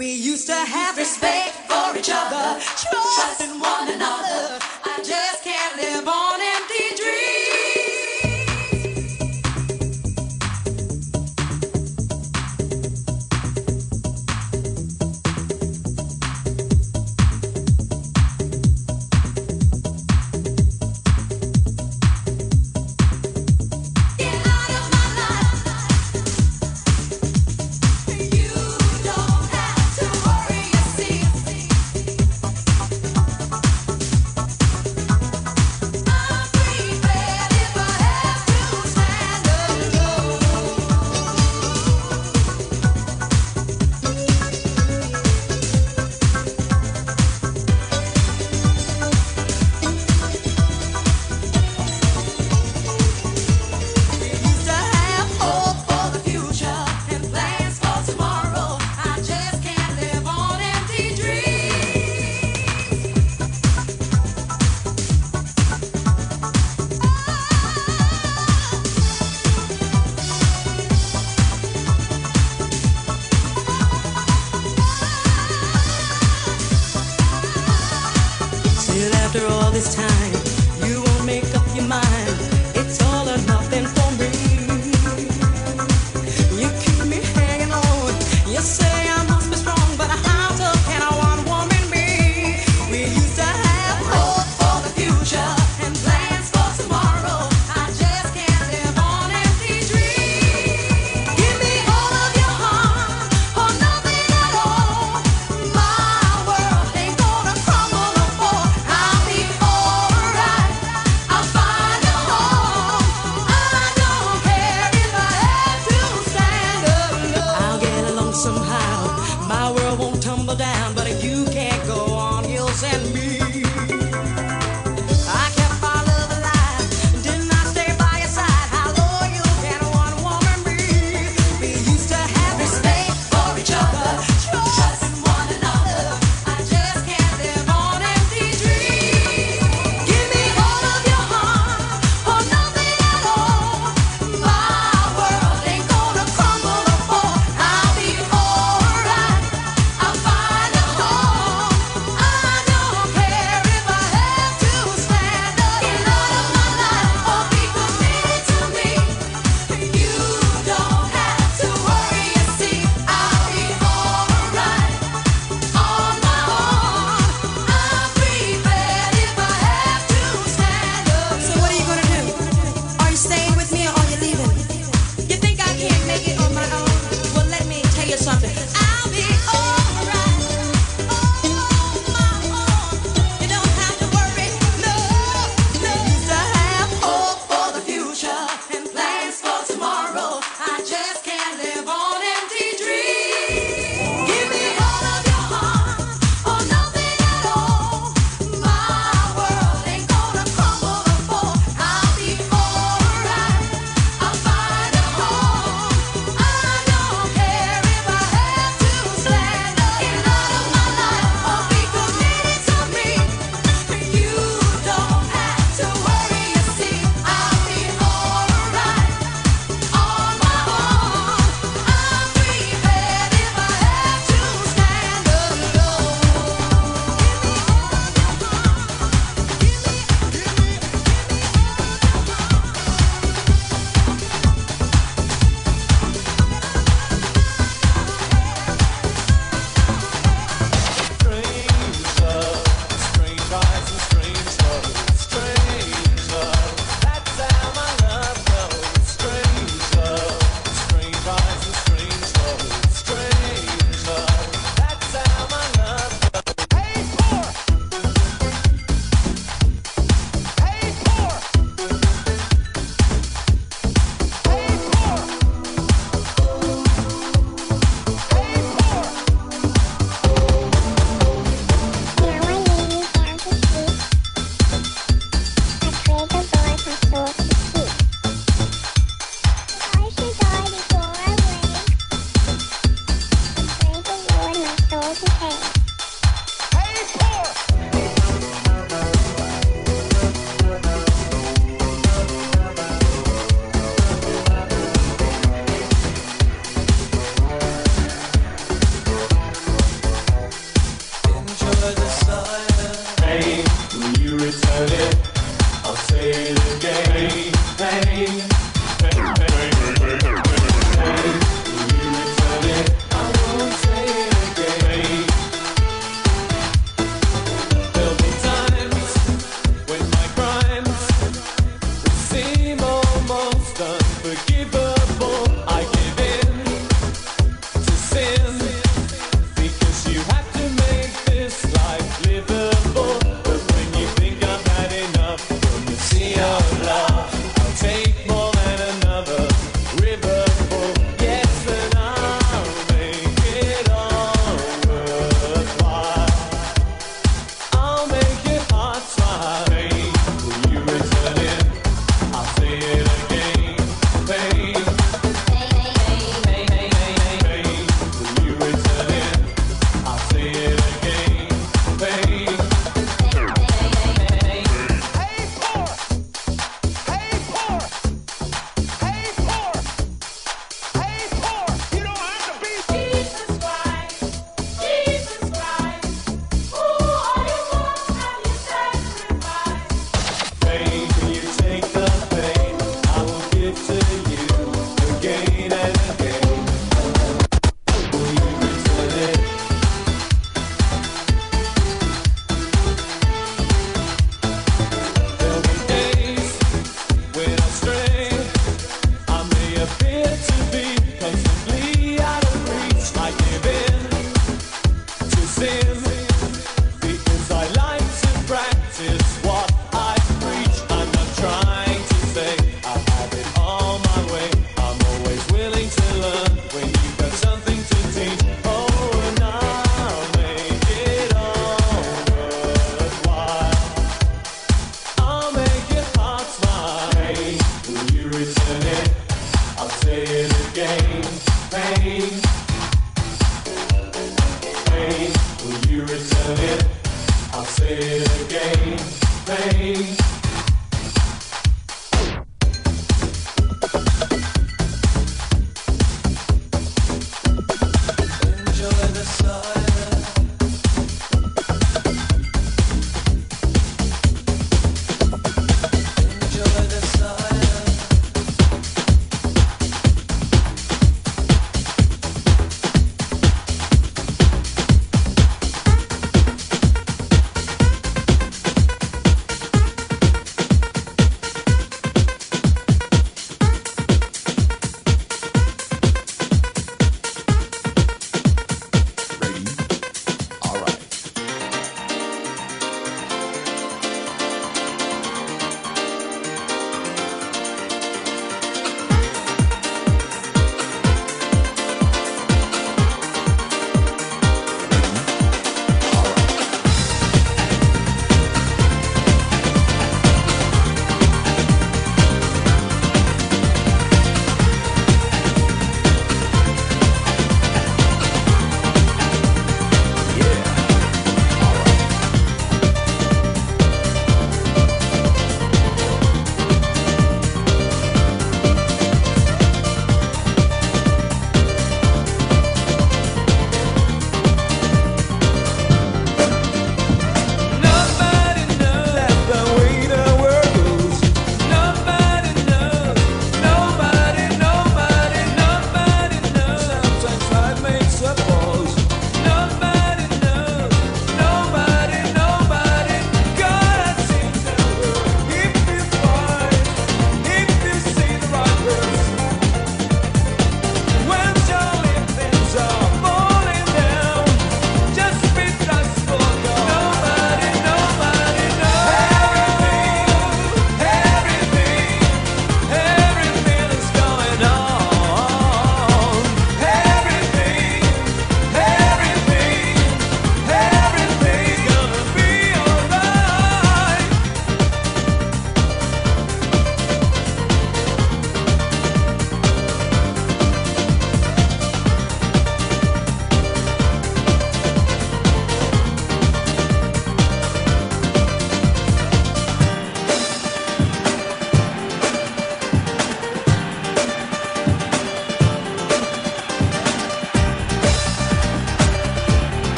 We used to have respect for each other, trust in one another. I just can't live on empty.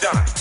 Die.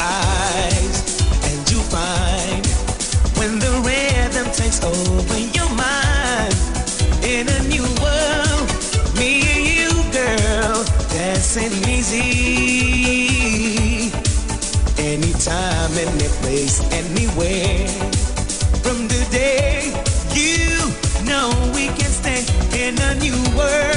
eyes and you find when the rhythm takes over your mind. In a new world me and you girl dancing easy. Anytime any place anywhere. From the day you know we can stay in a new world.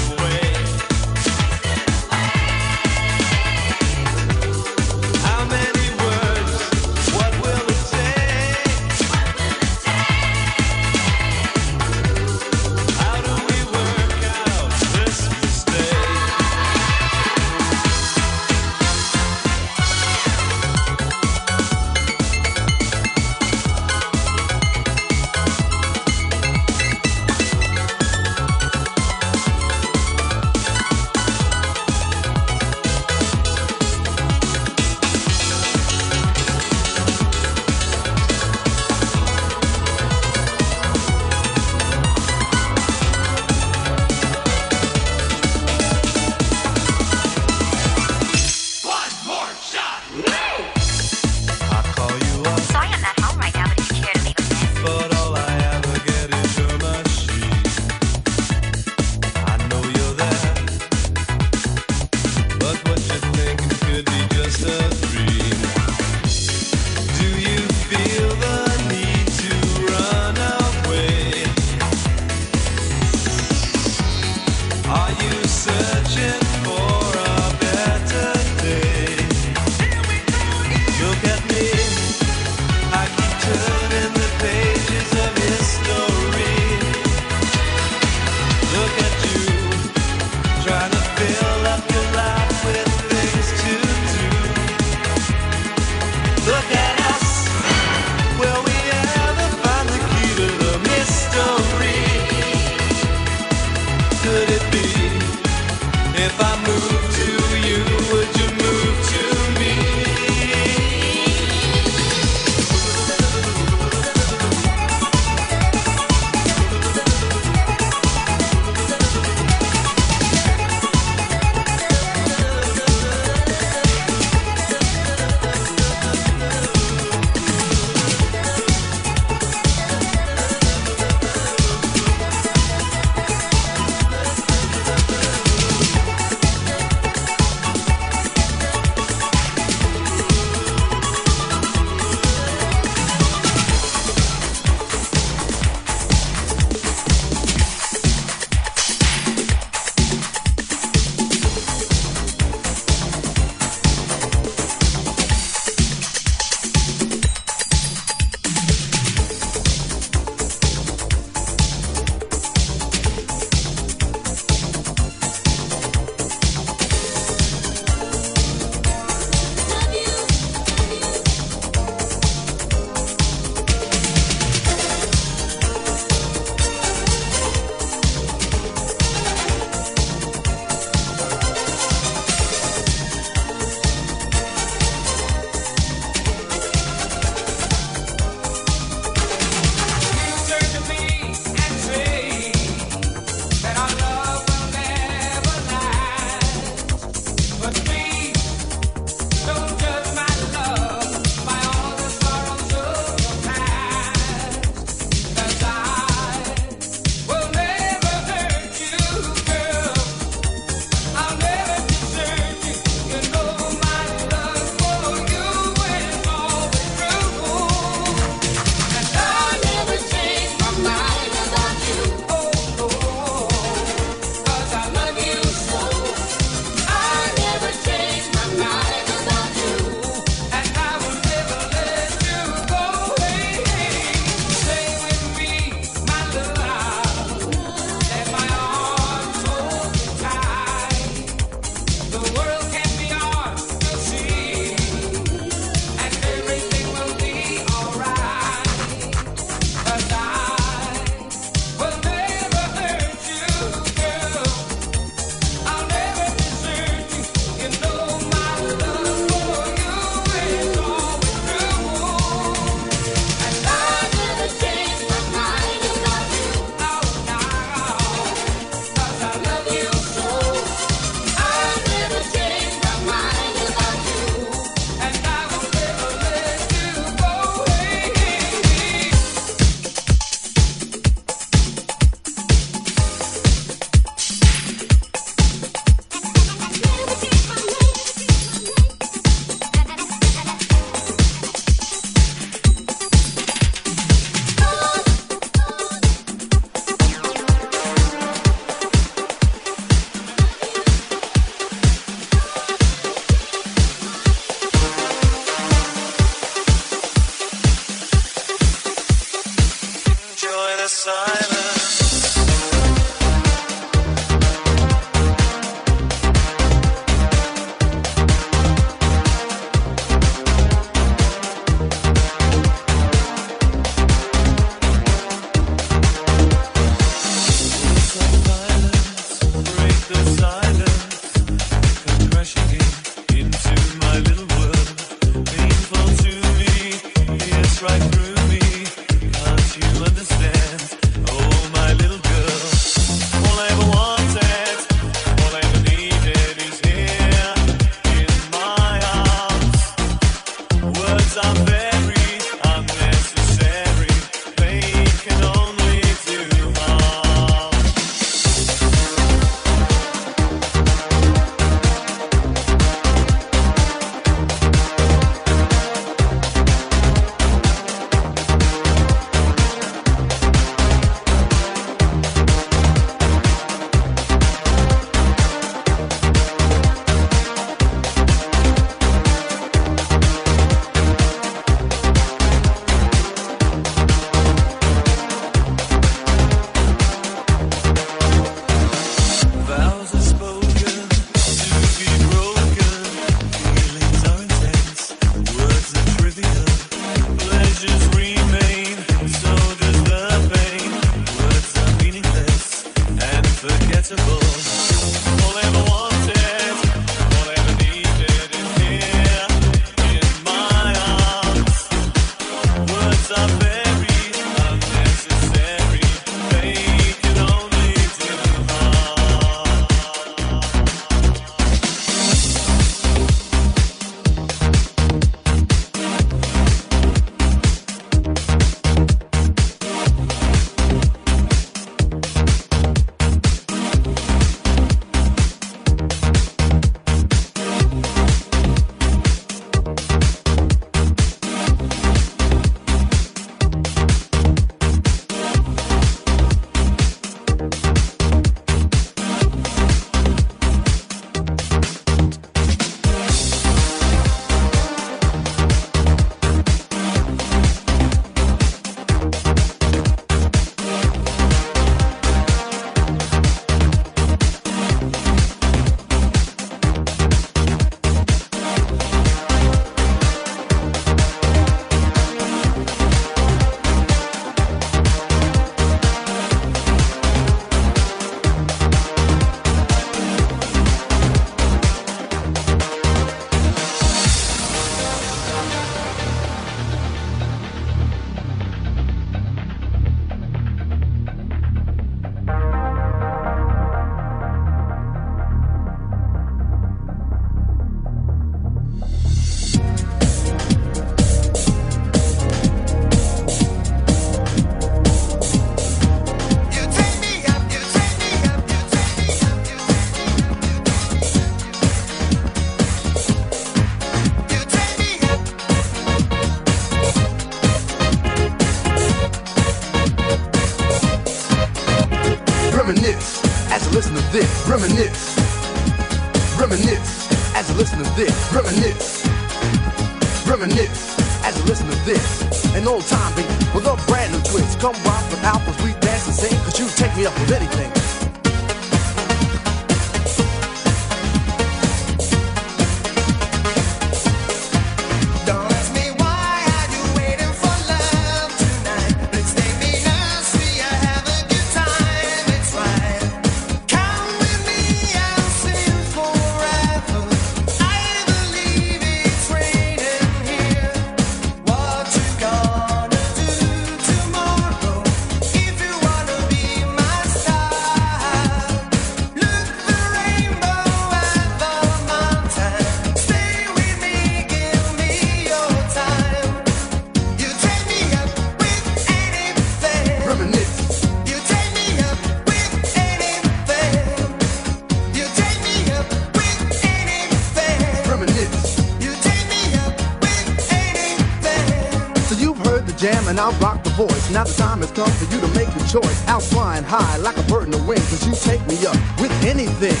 Now rock the voice. Now the time has come for you to make your choice. Out flying high like a bird in the wind. Cause you take me up with anything.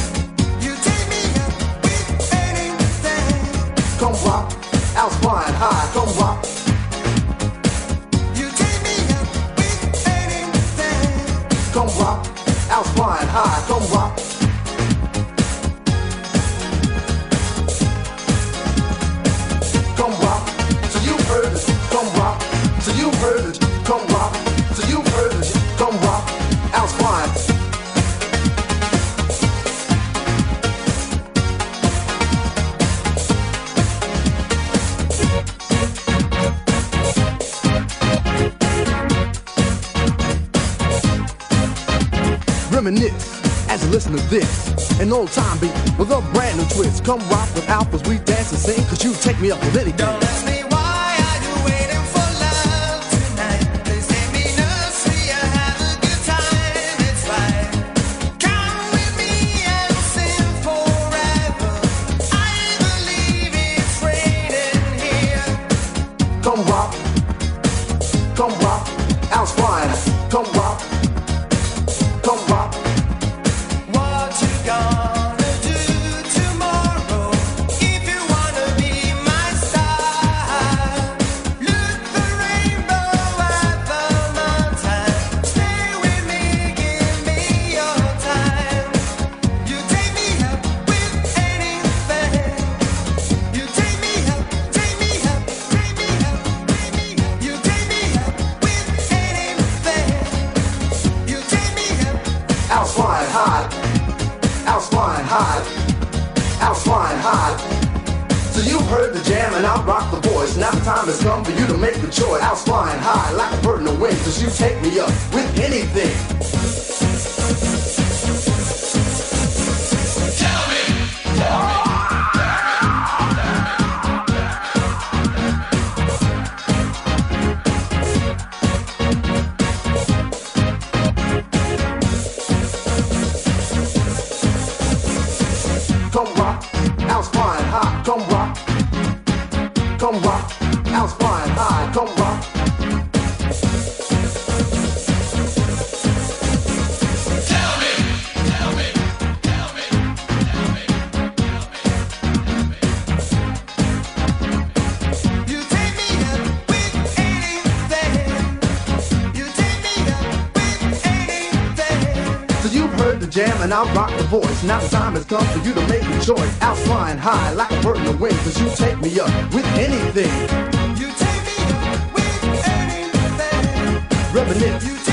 You take me up with anything. Come rock. Out flying high. Come rock. You take me up with anything. Come rock. Out flying high. Come rock. reminisce as you listen to this. An old time beat with a brand new twist. Come rock with alphas, we dance and sing, cause you take me up with anything. I rock the voice. Now time has come for you to make a choice. I'll flying high like a bird in the wind, cause you take me up with anything. You take me up with anything. Rubbing it.